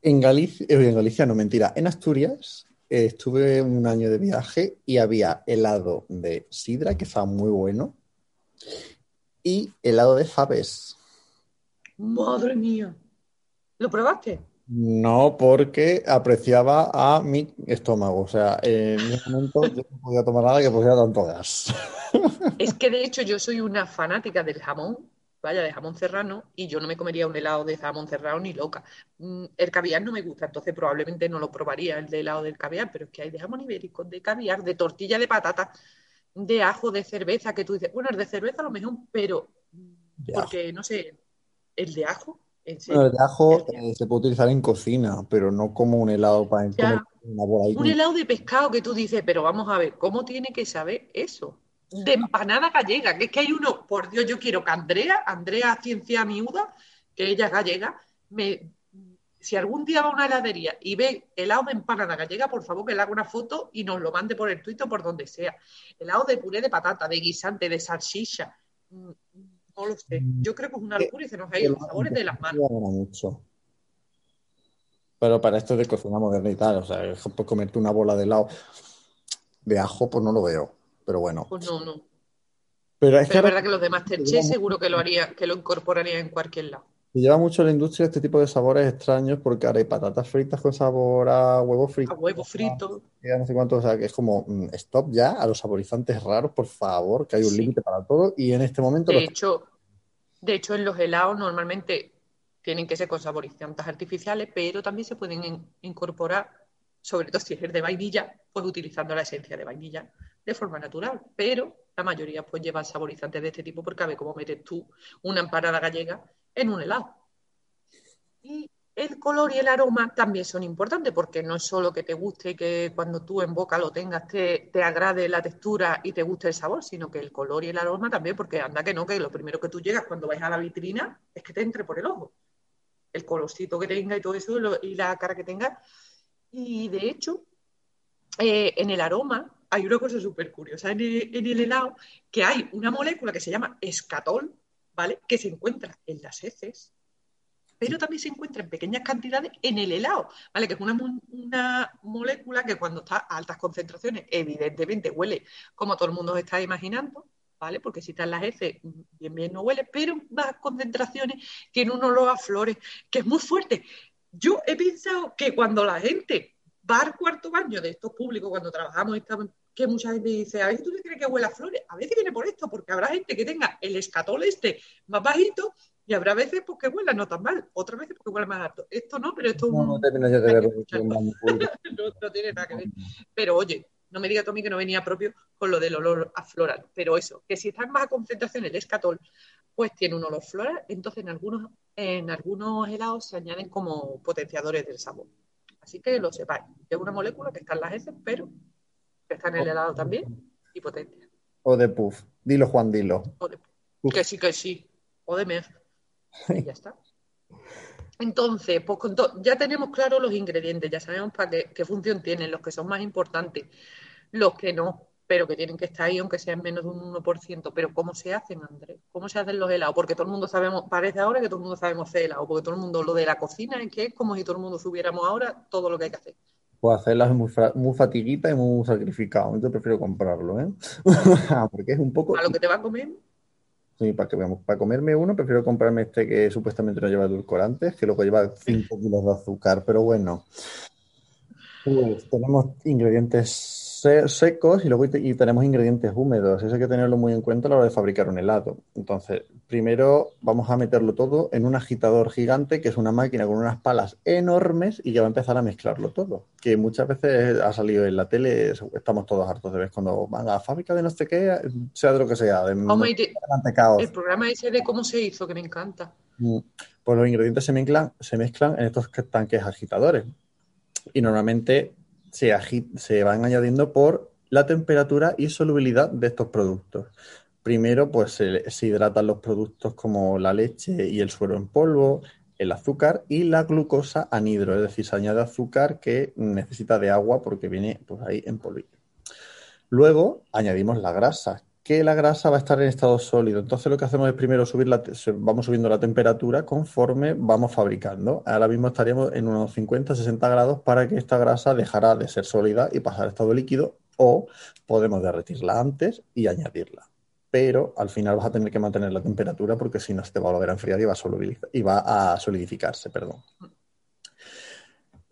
en Galicia, eh, en Galicia no, mentira, en Asturias eh, estuve un año de viaje y había helado de sidra, que estaba muy bueno, y helado de faves. Madre mía. ¿Lo probaste? No, porque apreciaba a mi estómago. O sea, en ese momento yo no podía tomar nada que pusiera tanto gas. Es que de hecho yo soy una fanática del jamón, vaya, de jamón serrano, y yo no me comería un helado de jamón serrano ni loca. Mm, el caviar no me gusta, entonces probablemente no lo probaría el de helado del caviar, pero es que hay de jamón ibérico, de caviar, de tortilla de patata, de ajo, de cerveza, que tú dices, bueno, el de cerveza a lo mejor, pero porque no sé, el de ajo el de ajo eh, se puede utilizar en cocina, pero no como un helado para una bola Un helado de pescado que tú dices, pero vamos a ver, ¿cómo tiene que saber eso? De empanada gallega, que es que hay uno, por Dios, yo quiero que Andrea, Andrea Ciencia Miuda, que ella es gallega, me, si algún día va a una heladería y ve helado de empanada gallega, por favor que le haga una foto y nos lo mande por el Twitter o por donde sea. Helado de puré de patata, de guisante, de salchicha mm, no lo sé. Yo creo que es una locura y se nos ha ido los sabores de las manos. Mucho. Pero para esto de cocina moderna y tal, o sea, por comerte una bola de helado de ajo, pues no lo veo. Pero bueno. Pues no, no. Pero es, verdad que los de Masterchef seguro que lo haría, que lo incorporaría en cualquier lado. Y lleva mucho la industria este tipo de sabores extraños porque ahora hay patatas fritas con sabor a huevo frito. A huevo frito. no sé cuánto, o sea, que es como mm, stop ya a los saborizantes raros, por favor, que hay un límite para todo. Y en este momento. De hecho, de hecho, en los helados normalmente tienen que ser con saborizantes artificiales, pero también se pueden incorporar, sobre todo si es de vainilla, pues utilizando la esencia de vainilla de forma natural. Pero la mayoría pues llevan saborizantes de este tipo porque a ver cómo metes tú una empanada gallega en un helado. Y el color y el aroma también son importantes porque no es solo que te guste y que cuando tú en boca lo tengas te, te, agrade la textura y te guste el sabor, sino que el color y el aroma también, porque anda que no, que lo primero que tú llegas cuando vais a la vitrina es que te entre por el ojo. El colorcito que tenga y todo eso y la cara que tenga. Y de hecho, eh, en el aroma hay una cosa súper curiosa en en el helado, que hay una molécula que se llama escatol, ¿vale? Que se encuentra en las heces, pero también se encuentra en pequeñas cantidades en el helado, ¿vale? Que es una, una, molécula que cuando está a altas concentraciones, evidentemente huele como todo el mundo está imaginando, ¿vale? Porque si está en las heces, bien bien no huele, pero en bajas concentraciones tiene un olor a flores que es muy fuerte. Yo he pensado que cuando la gente va al cuarto baño de estos públicos, cuando trabajamos, estamos que mucha gente dice, a veces tú te crees que huele a flores, a veces viene por esto, porque habrá gente que tenga el escatol este más bajito y habrá veces pues, que huela no tan mal, otras veces porque huele más alto. Esto no, pero esto No, no termino yo de ver no, no tiene nada que ver. Pero oye, no me diga Tommy que no venía propio con lo del olor a floral. Pero eso, que si está en baja concentración el escatol, pues tiene un olor floral. Entonces en algunos, en algunos helados se añaden como potenciadores del sabor. Así que lo sepáis. Es una molécula que está en las heces, pero que está en el helado también y potencia. O de puff. Dilo, Juan, dilo. O de- Uf. que sí, que sí. O de mer. Y ya está. Entonces, pues con ya tenemos claros los ingredientes, ya sabemos para qué, qué función tienen, los que son más importantes, los que no, pero que tienen que estar ahí aunque sean menos de un 1%. Pero ¿cómo se hacen, Andrés? ¿Cómo se hacen los helados? Porque todo el mundo sabemos, parece ahora que todo el mundo sabemos hacer helado, porque todo el mundo lo de la cocina es que es como si todo el mundo supiéramos ahora todo lo que hay que hacer. Pues hacerlas muy, muy fatiguita y muy sacrificado. Yo prefiero comprarlo, ¿eh? Porque es un poco. A lo que te va a comer, Sí, para que veamos. Para comerme uno, prefiero comprarme este que supuestamente no lleva edulcorantes, que luego lleva 5 kilos de azúcar. Pero bueno, pues tenemos ingredientes secos y luego y tenemos ingredientes húmedos. Eso hay que tenerlo muy en cuenta a la hora de fabricar un helado. Entonces, primero vamos a meterlo todo en un agitador gigante, que es una máquina con unas palas enormes y que va a empezar a mezclarlo todo. Que muchas veces ha salido en la tele, estamos todos hartos de ver cuando van a la fábrica de no sé qué, sea de lo que sea, de te- mantecaos. el programa ese de cómo se hizo, que me encanta. Mm, Pues los ingredientes se mezclan, se mezclan en estos que- tanques agitadores. Y normalmente se, van añadiendo por la temperatura y solubilidad de estos productos. Primero, pues se, hidratan los productos como la leche y el suero en polvo, el azúcar y la glucosa anhidro, es decir, se añade azúcar que necesita de agua porque viene pues, ahí en polvillo. Luego añadimos la grasa, que la grasa va a estar en estado sólido. Entonces lo que hacemos es primero subir la, vamos subiendo la temperatura conforme vamos fabricando. Ahora mismo estaríamos en unos 50-60 grados para que esta grasa dejara de ser sólida y pasar a estado líquido o podemos derretirla antes y añadirla. Pero al final vas a tener que mantener la temperatura porque si no se te va a volver a enfriar y va a, y va a solidificarse, perdón.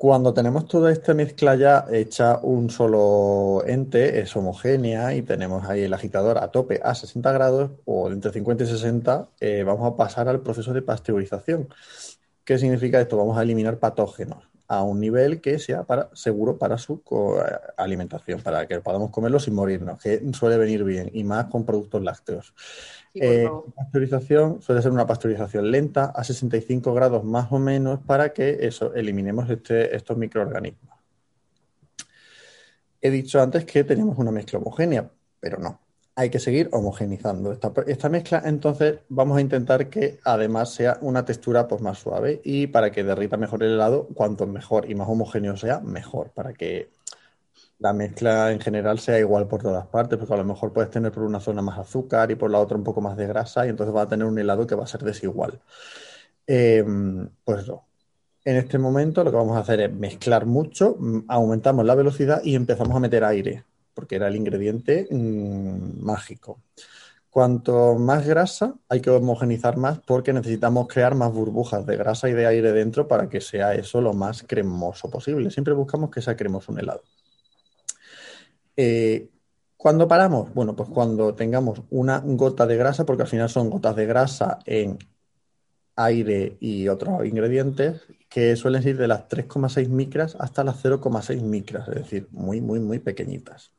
Cuando tenemos toda esta mezcla ya hecha un solo ente, es homogénea y tenemos ahí el agitador a tope a 60 grados o entre 50 y 60, eh, vamos a pasar al proceso de pasteurización. ¿Qué significa esto? Vamos a eliminar patógenos a un nivel que sea para, seguro para su co- alimentación, para que podamos comerlo sin morirnos, que suele venir bien, y más con productos lácteos. Sí, Eh, pasteurización suele ser una pasteurización lenta a 65 grados más o menos para que eso eliminemos este- estos microorganismos. He dicho antes que tenemos una mezcla homogénea, pero no. Hay que seguir homogenizando esta, mezcla, entonces vamos a intentar que además sea una textura pues, más suave y para que derrita mejor el helado, cuanto mejor y más homogéneo sea, mejor, para que la mezcla en general sea igual por todas partes, porque a lo mejor puedes tener por una zona más azúcar y por la otra un poco más de grasa, y entonces va a tener un helado que va a ser desigual. Eh, pues eso. En este momento lo que vamos a hacer es mezclar mucho, mm, aumentamos la velocidad y empezamos a meter aire, porque era el ingrediente mm, mágico. Cuanto más grasa, hay que homogenizar más porque necesitamos crear más burbujas de grasa y de aire dentro para que sea eso lo más cremoso posible. Siempre buscamos que sea cremoso un helado. Eh, ¿Cuándo paramos? Bueno, pues cuando tengamos una gota de grasa, porque al final son gotas de grasa en aire y otros ingredientes, que suelen ir de las 3,6 micras hasta las 0,6 micras, es decir, muy, muy, muy pequeñitas.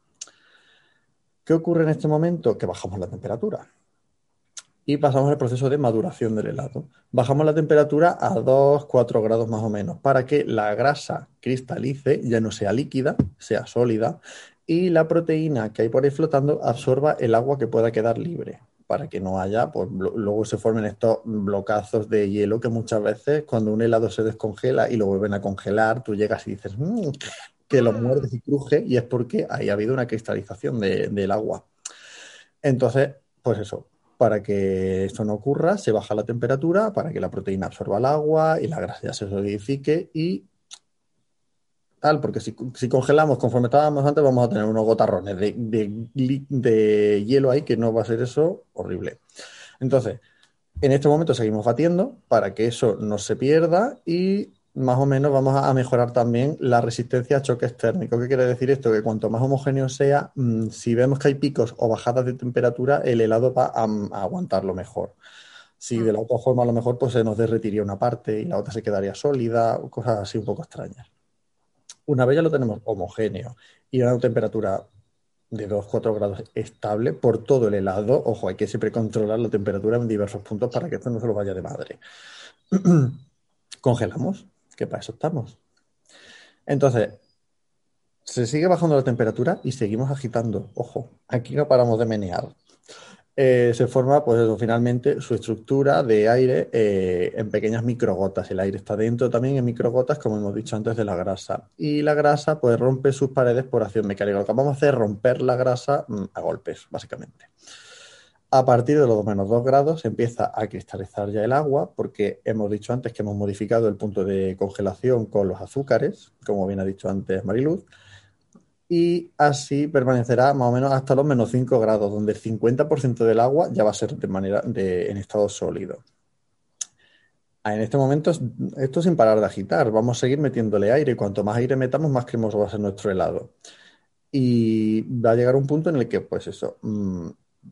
¿Qué ocurre en este momento? Que bajamos la temperatura y pasamos al proceso de maduración del helado. Bajamos la temperatura a 2, 4 grados más o menos para que la grasa cristalice, ya no sea líquida, sea sólida, y la proteína que hay por ahí flotando absorba el agua que pueda quedar libre para que no haya, pues luego se formen estos blocazos de hielo que muchas veces cuando un helado se descongela y lo vuelven a congelar, tú llegas y dices "Mm", que lo muerdes y cruje y es porque ahí ha habido una cristalización de- del agua. Entonces, pues eso, para que esto no ocurra, se baja la temperatura para que la proteína absorba el agua y la grasa ya se solidifique y tal, porque si, si congelamos conforme estábamos antes, vamos a tener unos gotarrones de, de de hielo ahí, que no va a ser eso horrible. Entonces, en este momento seguimos batiendo para que eso no se pierda y más o menos vamos a mejorar también la resistencia a choques térmicos. ¿Qué quiere decir esto? Que cuanto más homogéneo sea, mm, si vemos que hay picos o bajadas de temperatura, el helado va a, aguantarlo mejor. Si de la otra forma a lo mejor pues se nos derretiría una parte y la otra se quedaría sólida, cosas así un poco extrañas. Una vez ya lo tenemos homogéneo y a una temperatura de 2-4 grados estable por todo el helado, ojo, hay que siempre controlar la temperatura en diversos puntos para que esto no se lo vaya de madre. Congelamos que para eso estamos. Entonces, se sigue bajando la temperatura y seguimos agitando. Ojo, aquí no paramos de menear. Eh, se forma, pues eso, finalmente su estructura de aire eh, en pequeñas microgotas. El aire está dentro también en microgotas, como hemos dicho antes, de la grasa. Y la grasa, pues rompe sus paredes por acción mecánica. Lo que vamos a hacer es romper la grasa mm, a golpes, básicamente. A partir de los menos 2 grados empieza a cristalizar ya el agua, porque hemos dicho antes que hemos modificado el punto de congelación con los azúcares, como bien ha dicho antes Mariluz, y así permanecerá más o menos hasta los menos 5 grados, donde el 50% del agua ya va a ser de manera de, en estado sólido. En este momento, esto sin parar de agitar, vamos a seguir metiéndole aire, y cuanto más aire metamos, más cremoso va a ser nuestro helado. Y va a llegar un punto en el que, pues eso,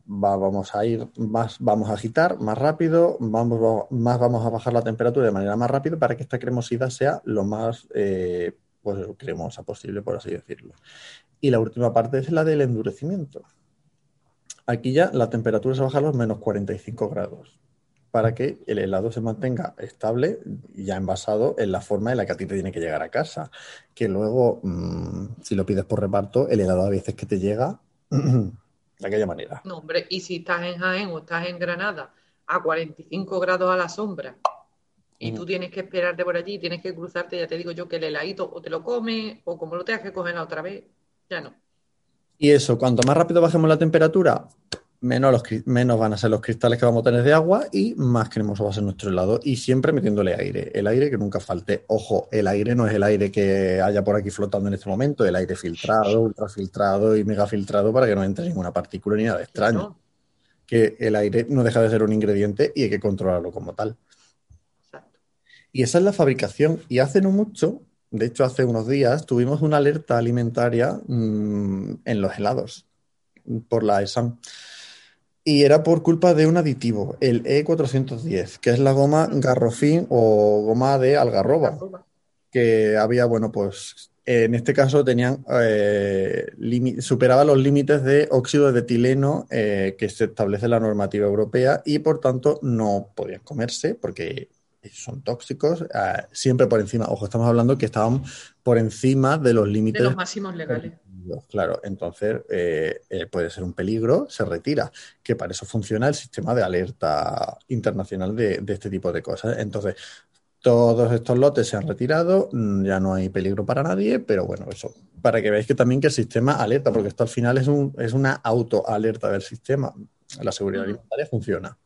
vamos a ir más, vamos a agitar más rápido, vamos, más vamos a bajar la temperatura de manera más rápida para que esta cremosidad sea lo más eh, pues, cremosa posible, por así decirlo. Y la última parte es la del endurecimiento. Aquí ya la temperatura se baja a los menos 45 grados para que el helado se mantenga estable ya envasado en la forma en la que a ti te tiene que llegar a casa. Que luego, mm, si lo pides por reparto, el helado a veces que te llega de aquella manera. No, hombre, y si estás en Jaén o estás en Granada a 45 grados a la sombra y tú mm. tienes que esperarte por allí, tienes que cruzarte, ya te digo yo que el heladito o te lo comes o como lo tengas que coger la otra vez, ya no. Y eso, cuanto más rápido bajemos la temperatura, menos, menos van a ser los cristales que vamos a tener de agua y más cremoso va a ser nuestro helado. Y siempre metiéndole aire, el aire que nunca falte. Ojo, el aire no es el aire que haya por aquí flotando en este momento, el aire filtrado, ultrafiltrado y megafiltrado para que no entre ninguna partícula ni nada extraño. Que el aire no deja de ser un ingrediente y hay que controlarlo como tal. Y esa es la fabricación. Y hace no mucho, de hecho hace unos días, tuvimos una alerta alimentaria mm, en los helados por la ESAN. Y era por culpa de un aditivo, el E410, que es la goma garrofín o goma de algarroba. Que había, bueno, pues en este caso tenían eh, superaba los límites de óxido de etileno eh, que se establece en la normativa europea y por tanto no podían comerse porque son tóxicos, eh, siempre por encima, ojo, estamos hablando que estaban por encima de los límites. De los máximos legales. Claro, entonces eh, eh, puede ser un peligro, se retira, que para eso funciona el sistema de alerta internacional de, este tipo de cosas. Entonces, todos estos lotes se han retirado, mm, ya no hay peligro para nadie, pero bueno, eso, para que veáis que también que el sistema alerta, porque esto al final es, un, es una autoalerta del sistema. La seguridad alimentaria funciona.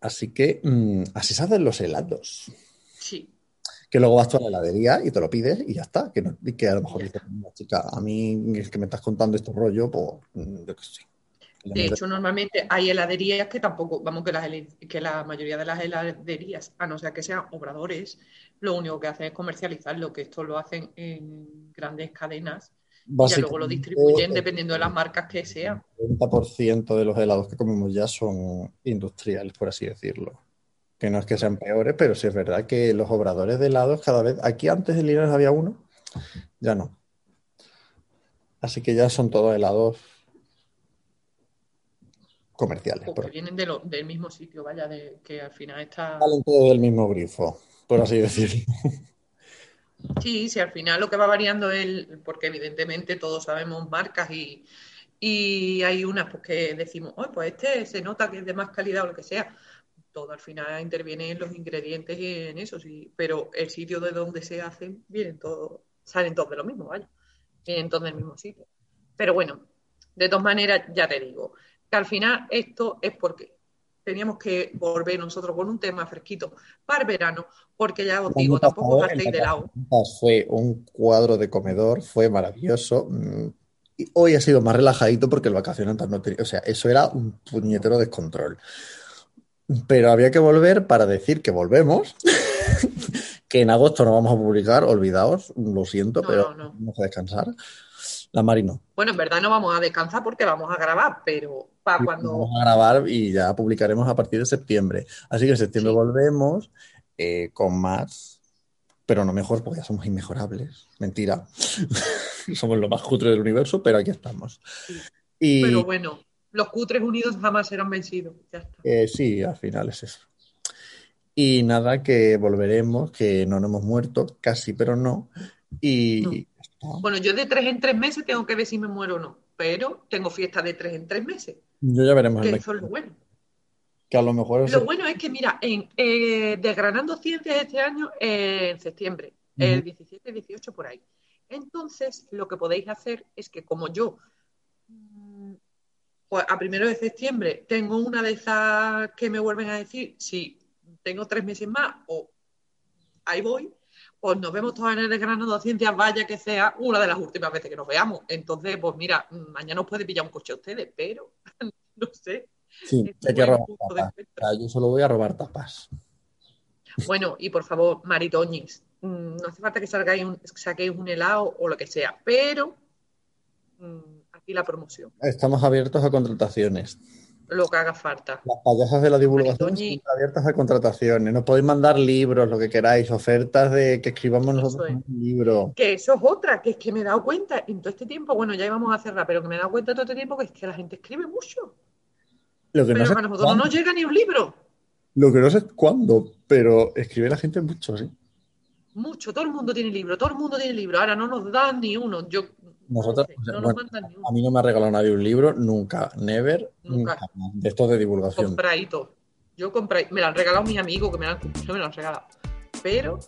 Así que mm, así se hacen los helados. Que luego vas a la heladería y te lo pides y ya está. Que, que a lo mejor dices, chica, a mí es que me estás contando este rollo, pues mm, yo qué sé. De hecho, normalmente hay heladerías que tampoco, vamos, que, las, que la mayoría de las heladerías, a no ser que sean obradores, lo único que hacen es comercializarlo, que esto lo hacen en grandes cadenas y luego lo distribuyen dependiendo de las marcas que sean. El 90% de los helados que comemos ya son industriales, por así decirlo. Que no es que sean peores, pero sí es verdad que los obradores de helados cada vez. Aquí antes en Linares había uno, ya no. Así que ya son todos helados comerciales. Porque vienen del mismo sitio, vaya, de, que al final está. Salen todos del mismo grifo, por así decirlo. Sí, sí, al final lo que va variando es, porque evidentemente todos sabemos marcas y, hay unas pues, que decimos, oh, pues este se nota que es de más calidad o lo que sea. Todo al final interviene en los ingredientes y en eso, sí. Pero el sitio de donde se hacen, vienen todos, salen todos de lo mismo, vaya. Vienen todos del mismo sitio. Pero bueno, de todas maneras, ya te digo, que al final esto es porque teníamos que volver nosotros con un tema fresquito para el verano, porque ya os digo, tampoco partéis de lado. Fue un cuadro de comedor, fue maravilloso. Mm, y hoy ha sido más relajadito porque el vacacionante no tenía, o sea, eso era un puñetero descontrol. Pero había que volver para decir que volvemos. que en agosto no vamos a publicar, olvidaos, lo siento, No, pero no, no. vamos a descansar. La Mari no. Bueno, en verdad no vamos a descansar porque vamos a grabar, pero para cuando. Vamos a grabar y ya publicaremos a partir de septiembre. Así que en septiembre Sí. volvemos eh, con más, pero no mejor porque ya somos inmejorables. Mentira. somos lo más cutre del universo, pero aquí estamos. Sí. Y Pero bueno, los cutres unidos jamás serán vencidos. Ya está. eh, sí, al final es eso. Y nada, que volveremos, que no nos hemos muerto, casi, pero no. Y No. ya está. Bueno, yo de tres en tres meses tengo que ver si me muero o no, pero tengo fiesta de tres en tres meses, yo ya veremos el que eso es lo bueno. que a lo mejor es Lo bueno es que, mira, en eh, Desgranando Ciencias este año, eh, en septiembre, el Ujú. 17, 18 por ahí. Entonces, lo que podéis hacer es que como yo, pues a primero de septiembre tengo una de esas que me vuelven a decir si tengo tres meses más o ahí voy, pues nos vemos todas en el Desgranando Ciencias, vaya que sea una de las últimas veces que nos veamos. Entonces, pues mira, mm, mañana os puede pillar un coche a ustedes, pero no sé. Sí, hay que robar de tapas. yo solo voy a robar tapas. Bueno, y por favor, Maritoñis, mm, no hace falta que salgáis un- saquéis un helado o lo que sea, pero aquí la promoción, Estamos abiertos a contrataciones. lo que haga falta. Las payasas de la divulgación Maritoñi. siempre abiertas a contrataciones. Nos podéis mandar libros, lo que queráis, ofertas de que escribamos nosotros es. un libro. Que eso es otra, que es que me he dado cuenta en todo este tiempo, bueno, ya íbamos a cerrar, pero que me he dado cuenta todo este tiempo que es que la gente escribe mucho, Lo que no pero sé que a nosotros no nos llega ni un libro. lo que no sé cuándo, pero escribe la gente mucho, sí. Mucho, todo el mundo tiene libro, todo el mundo tiene libro. Ahora no nos dan ni uno. Yo no sé, nos mandan ni a uno. mí no me ha regalado nadie un libro, nunca, never, Nunca. de estos de divulgación. Compradito. Yo compré, me lo han regalado mis amigos que me lo han, me lo han regalado. Pero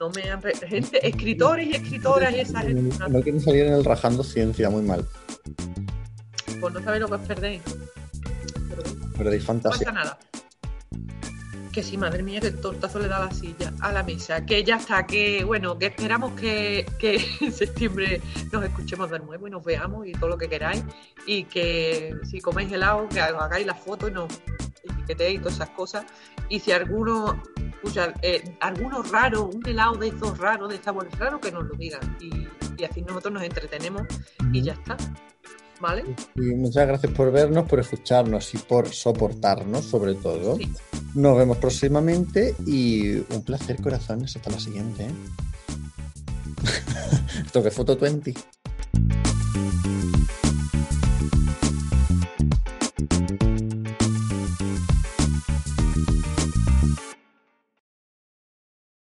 no me han gente, escritores y escritoras y esa gente, No quieren salir en el rajando ciencia, muy mal. pues no sabéis lo que os perdéis. Pero Perdéis no fantasía. pasa nada. Que sí, madre mía, que tortazo le da a la silla, a la mesa. Que ya está, que bueno, que esperamos que, que en septiembre nos escuchemos de nuevo y nos veamos y todo lo que queráis. Y que si coméis helado, que hagáis la foto y nos etiquetéis y todas esas cosas. Y si alguno, escucha, eh, alguno raro, un helado de esos raros, de sabores raros, que nos lo digan. Y, y así nosotros nos entretenemos y ya está. ¿Vale? Y muchas gracias por vernos, por escucharnos y por soportarnos, sobre todo. Sí. Nos vemos próximamente y un placer, corazones. Hasta la siguiente. ¿eh? Esto que Foto 20.